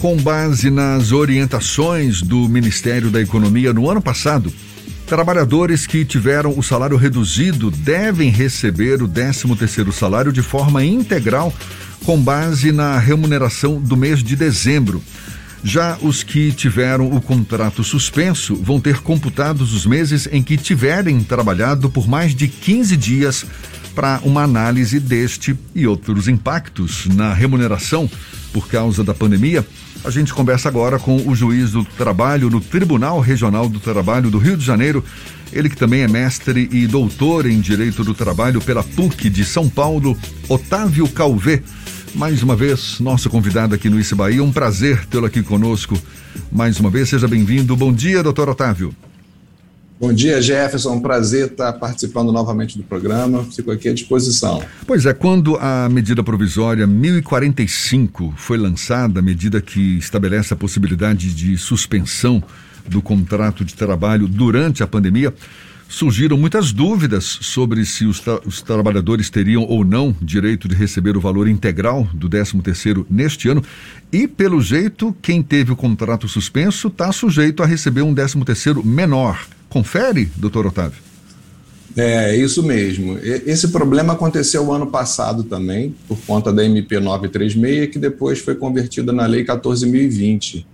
Com base nas orientações do Ministério da Economia no ano passado, trabalhadores que tiveram o salário reduzido devem receber o 13º salário de forma integral com base na remuneração do mês de dezembro. Já os que tiveram o contrato suspenso vão ter computados os meses em que tiverem trabalhado por mais de 15 dias para uma análise deste e outros impactos na remuneração por causa da pandemia. A gente conversa agora com o juiz do trabalho no Tribunal Regional do Trabalho do Rio de Janeiro. Ele que também é mestre e doutor em Direito do Trabalho pela PUC de São Paulo, Otávio Calvé. Mais uma vez, nosso convidado aqui no Isse Bahia. Um prazer tê-lo aqui conosco. Mais uma vez, seja bem-vindo. Bom dia, doutor Otávio. Bom dia, Jefferson. Um prazer estar participando novamente do programa. Fico aqui à disposição. Pois é, quando a medida provisória 1045 foi lançada, a medida que estabelece a possibilidade de suspensão do contrato de trabalho durante a pandemia, surgiram muitas dúvidas sobre se os, tra os, trabalhadores teriam ou não direito de receber o valor integral do 13º neste ano e, pelo jeito, quem teve o contrato suspenso está sujeito a receber um 13º menor. Confere, doutor Otávio? É, isso mesmo. Esse problema aconteceu ano passado também, por conta da MP 936, que depois foi convertida na Lei 14.020.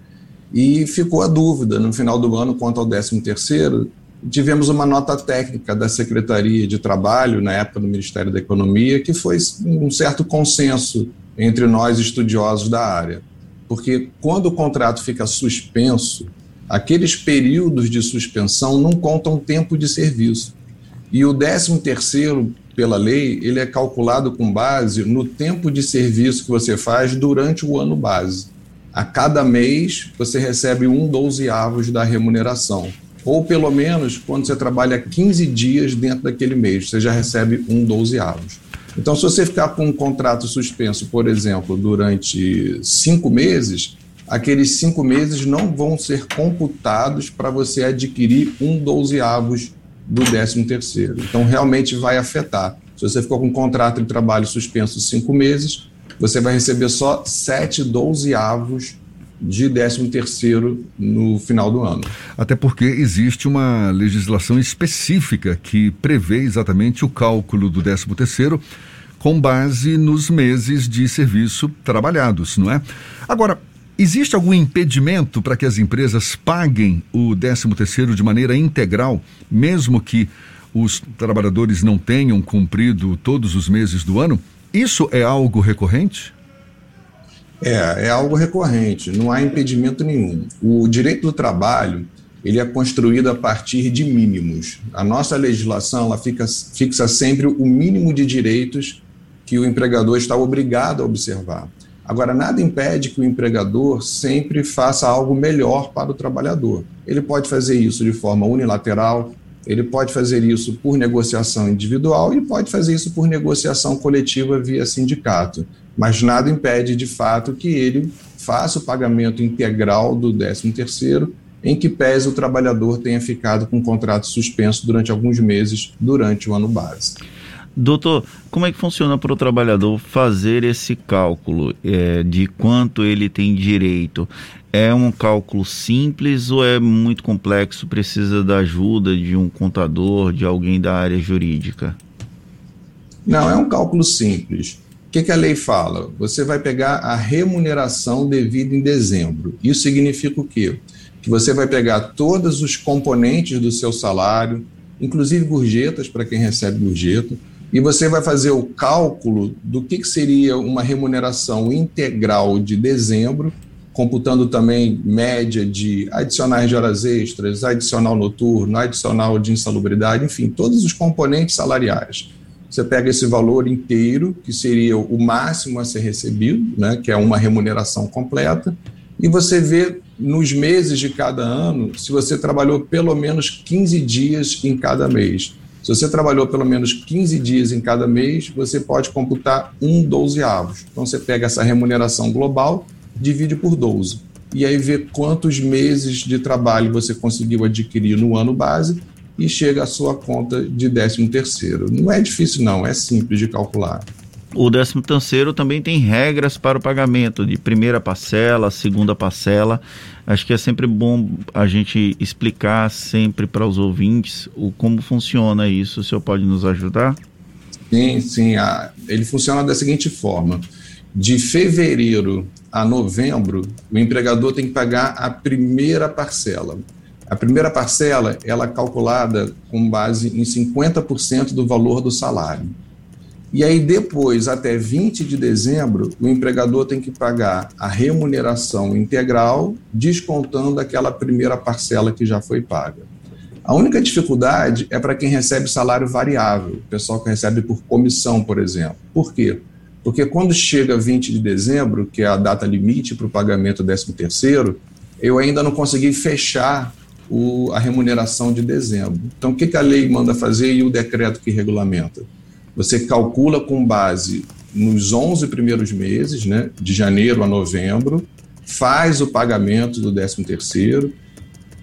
E ficou a dúvida no final do ano quanto ao 13º, tivemos uma nota técnica da Secretaria de Trabalho, na época do Ministério da Economia, que foi um certo consenso entre nós estudiosos da área. Porque quando o contrato fica suspenso, aqueles períodos de suspensão não contam tempo de serviço. E o 13 terceiro, pela lei, ele é calculado com base no tempo de serviço que você faz durante o ano base. A cada mês, você recebe um dozeavos da remuneração ou pelo menos quando você trabalha 15 dias dentro daquele mês, você já recebe um dozeavos. Então, se você ficar com um contrato suspenso, por exemplo, durante cinco meses, aqueles cinco meses não vão ser computados para você adquirir um dozeavos do décimo terceiro. Então, realmente vai afetar. Se você ficou com um contrato de trabalho suspenso cinco meses, você vai receber só sete dozeavos de 13 terceiro no final do ano. Até porque existe uma legislação específica que prevê exatamente o cálculo do 13 terceiro com base nos meses de serviço trabalhados, não é? Agora, existe algum impedimento para que as empresas paguem o 13 terceiro de maneira integral, mesmo que os trabalhadores não tenham cumprido todos os meses do ano? Isso é algo recorrente? É, é algo recorrente, não há impedimento nenhum. O direito do trabalho ele é construído a partir de mínimos. A nossa legislação ela fica, fixa sempre o mínimo de direitos que o empregador está obrigado a observar. Agora, nada impede que o empregador sempre faça algo melhor para o trabalhador. Ele pode fazer isso de forma unilateral, ele pode fazer isso por negociação individual e pode fazer isso por negociação coletiva via sindicato. Mas nada impede, de fato, que ele faça o pagamento integral do 13º, em que pese o trabalhador tenha ficado com o contrato suspenso durante alguns meses durante o ano base. Doutor, como é que funciona para o trabalhador fazer esse cálculo é, de quanto ele tem direito? É um cálculo simples ou é muito complexo? Precisa da ajuda de um contador, de alguém da área jurídica? Não, é um cálculo simples. O que, que a lei fala? Você vai pegar a remuneração devida em dezembro. Isso significa o quê? Que você vai pegar todos os componentes do seu salário, inclusive gorjetas para quem recebe gorjeta, e você vai fazer o cálculo do que, que seria uma remuneração integral de dezembro computando também média de adicionais de horas extras, adicional noturno, adicional de insalubridade, enfim, todos os componentes salariais. Você pega esse valor inteiro, que seria o máximo a ser recebido, né, que é uma remuneração completa, e você vê nos meses de cada ano se você trabalhou pelo menos 15 dias em cada mês. Se você trabalhou pelo menos 15 dias em cada mês, você pode computar um dozeavos. Então você pega essa remuneração global divide por 12. E aí vê quantos meses de trabalho você conseguiu adquirir no ano base e chega à sua conta de 13 terceiro. Não é difícil não, é simples de calcular. O 13 terceiro também tem regras para o pagamento de primeira parcela, segunda parcela. Acho que é sempre bom a gente explicar sempre para os ouvintes o como funciona isso. O senhor pode nos ajudar? Sim, sim. ele funciona da seguinte forma: de fevereiro a novembro, o empregador tem que pagar a primeira parcela. A primeira parcela ela é calculada com base em 50% do valor do salário. E aí, depois, até 20 de dezembro, o empregador tem que pagar a remuneração integral, descontando aquela primeira parcela que já foi paga. A única dificuldade é para quem recebe salário variável, o pessoal que recebe por comissão, por exemplo. Por quê? Porque quando chega 20 de dezembro, que é a data limite para o pagamento do 13º, eu ainda não consegui fechar o, a remuneração de dezembro. Então, o que, que a lei manda fazer e o decreto que regulamenta? Você calcula com base nos 11 primeiros meses, né, de janeiro a novembro, faz o pagamento do 13º,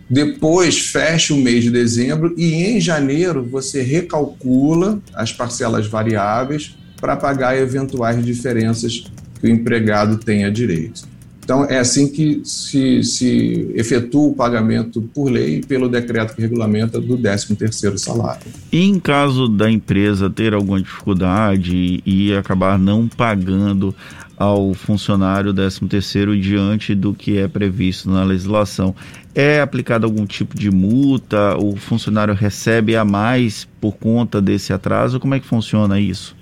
depois fecha o mês de dezembro e em janeiro você recalcula as parcelas variáveis para pagar eventuais diferenças que o empregado tenha direito. Então, é assim que se, se efetua o pagamento por lei pelo decreto que regulamenta do 13º salário. E em caso da empresa ter alguma dificuldade e acabar não pagando ao funcionário 13º diante do que é previsto na legislação, é aplicado algum tipo de multa? O funcionário recebe a mais por conta desse atraso? Como é que funciona isso?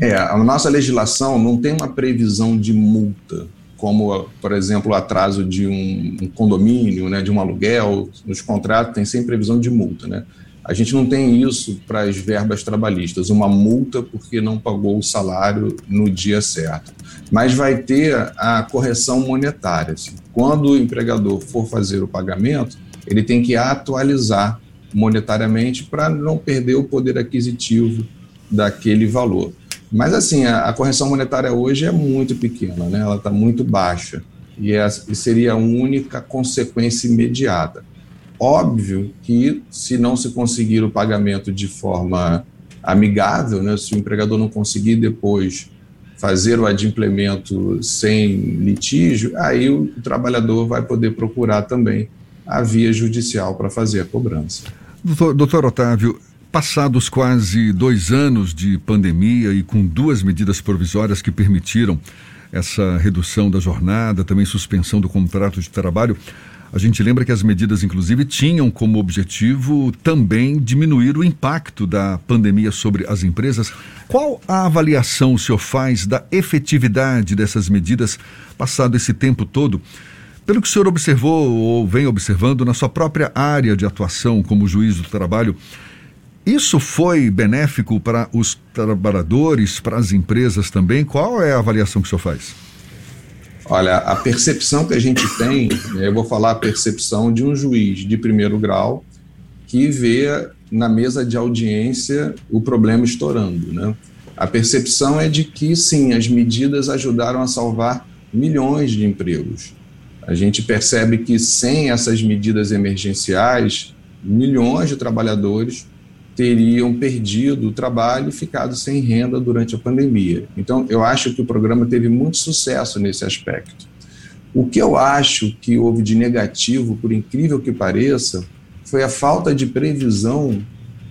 É, a nossa legislação não tem uma previsão de multa como, por exemplo, o atraso de um, condomínio, né, de um aluguel, nos contratos tem sempre previsão de multa. Né? A gente não tem isso para as verbas trabalhistas, uma multa porque não pagou o salário no dia certo. Mas vai ter a correção monetária. Assim. Quando o empregador for fazer o pagamento, ele tem que atualizar monetariamente para não perder o poder aquisitivo daquele valor. Mas, assim, a, a correção monetária hoje é muito pequena, né? ela está muito baixa. E, é, e seria a única consequência imediata. Óbvio que, se não se conseguir o pagamento de forma amigável, né? se o empregador não conseguir depois fazer o adimplemento sem litígio, aí o trabalhador vai poder procurar também a via judicial para fazer a cobrança. Doutor, doutor Otávio, Passados quase dois anos de pandemia e com duas medidas provisórias que permitiram essa redução da jornada, também suspensão do contrato de trabalho, a gente lembra que as medidas, inclusive, tinham como objetivo também diminuir o impacto da pandemia sobre as empresas. Qual a avaliação o senhor faz da efetividade dessas medidas passado esse tempo todo? Pelo que o senhor observou ou vem observando na sua própria área de atuação como juiz do trabalho, isso foi benéfico para os trabalhadores, para as empresas também? Qual é a avaliação que o senhor faz? Olha, a percepção que a gente tem, eu vou falar a percepção de um juiz de primeiro grau que vê na mesa de audiência o problema estourando. Né? A percepção é de que, sim, as medidas ajudaram a salvar milhões de empregos. A gente percebe que, sem essas medidas emergenciais, milhões de trabalhadores teriam perdido o trabalho e ficado sem renda durante a pandemia. Então, eu acho que o programa teve muito sucesso nesse aspecto. O que eu acho que houve de negativo, por incrível que pareça, foi a falta de previsão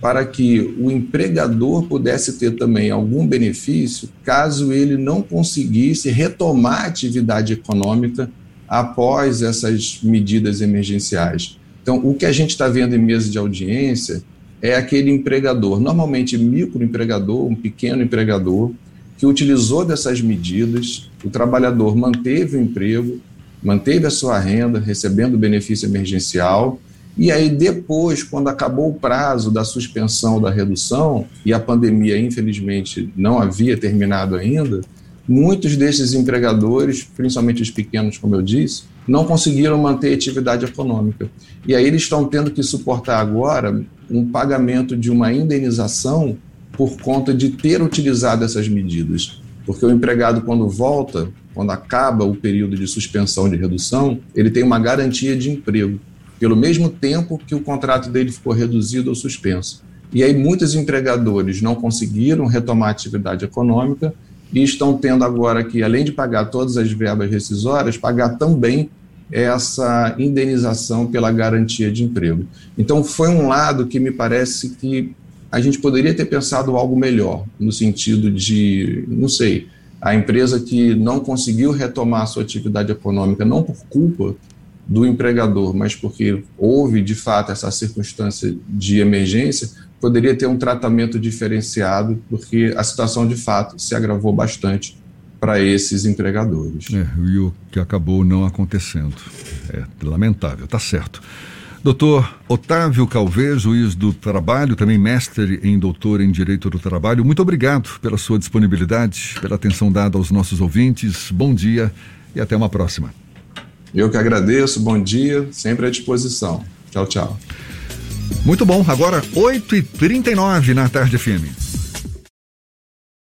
para que o empregador pudesse ter também algum benefício caso ele não conseguisse retomar a atividade econômica após essas medidas emergenciais. Então, o que a gente está vendo em mesa de audiência é aquele empregador, normalmente microempregador, um pequeno empregador, que utilizou dessas medidas, o trabalhador manteve o emprego, manteve a sua renda, recebendo benefício emergencial, e aí depois, quando acabou o prazo da suspensão da redução, e a pandemia infelizmente não havia terminado ainda, muitos desses empregadores, principalmente os pequenos, como eu disse, não conseguiram manter a atividade econômica. E aí eles estão tendo que suportar agora um pagamento de uma indenização por conta de ter utilizado essas medidas. Porque o empregado, quando volta, quando acaba o período de suspensão de redução, ele tem uma garantia de emprego, pelo mesmo tempo que o contrato dele ficou reduzido ou suspenso. E aí muitos empregadores não conseguiram retomar a atividade econômica e estão tendo agora que, além de pagar todas as verbas rescisórias, pagar também essa indenização pela garantia de emprego. Então, foi um lado que me parece que a gente poderia ter pensado algo melhor, no sentido de, não sei, a empresa que não conseguiu retomar a sua atividade econômica, não por culpa do empregador, mas porque houve de fato essa circunstância de emergência, poderia ter um tratamento diferenciado, porque a situação de fato se agravou bastante para esses empregadores. É, e o que acabou não acontecendo. É lamentável, tá certo. Doutor Otávio Calvez, juiz do trabalho, também mestre em doutor em Direito do Trabalho, muito obrigado pela sua disponibilidade, pela atenção dada aos nossos ouvintes. Bom dia e até uma próxima. Eu que agradeço, bom dia, sempre à disposição. Tchau, tchau. Muito bom, agora 8h39 na tarde firme.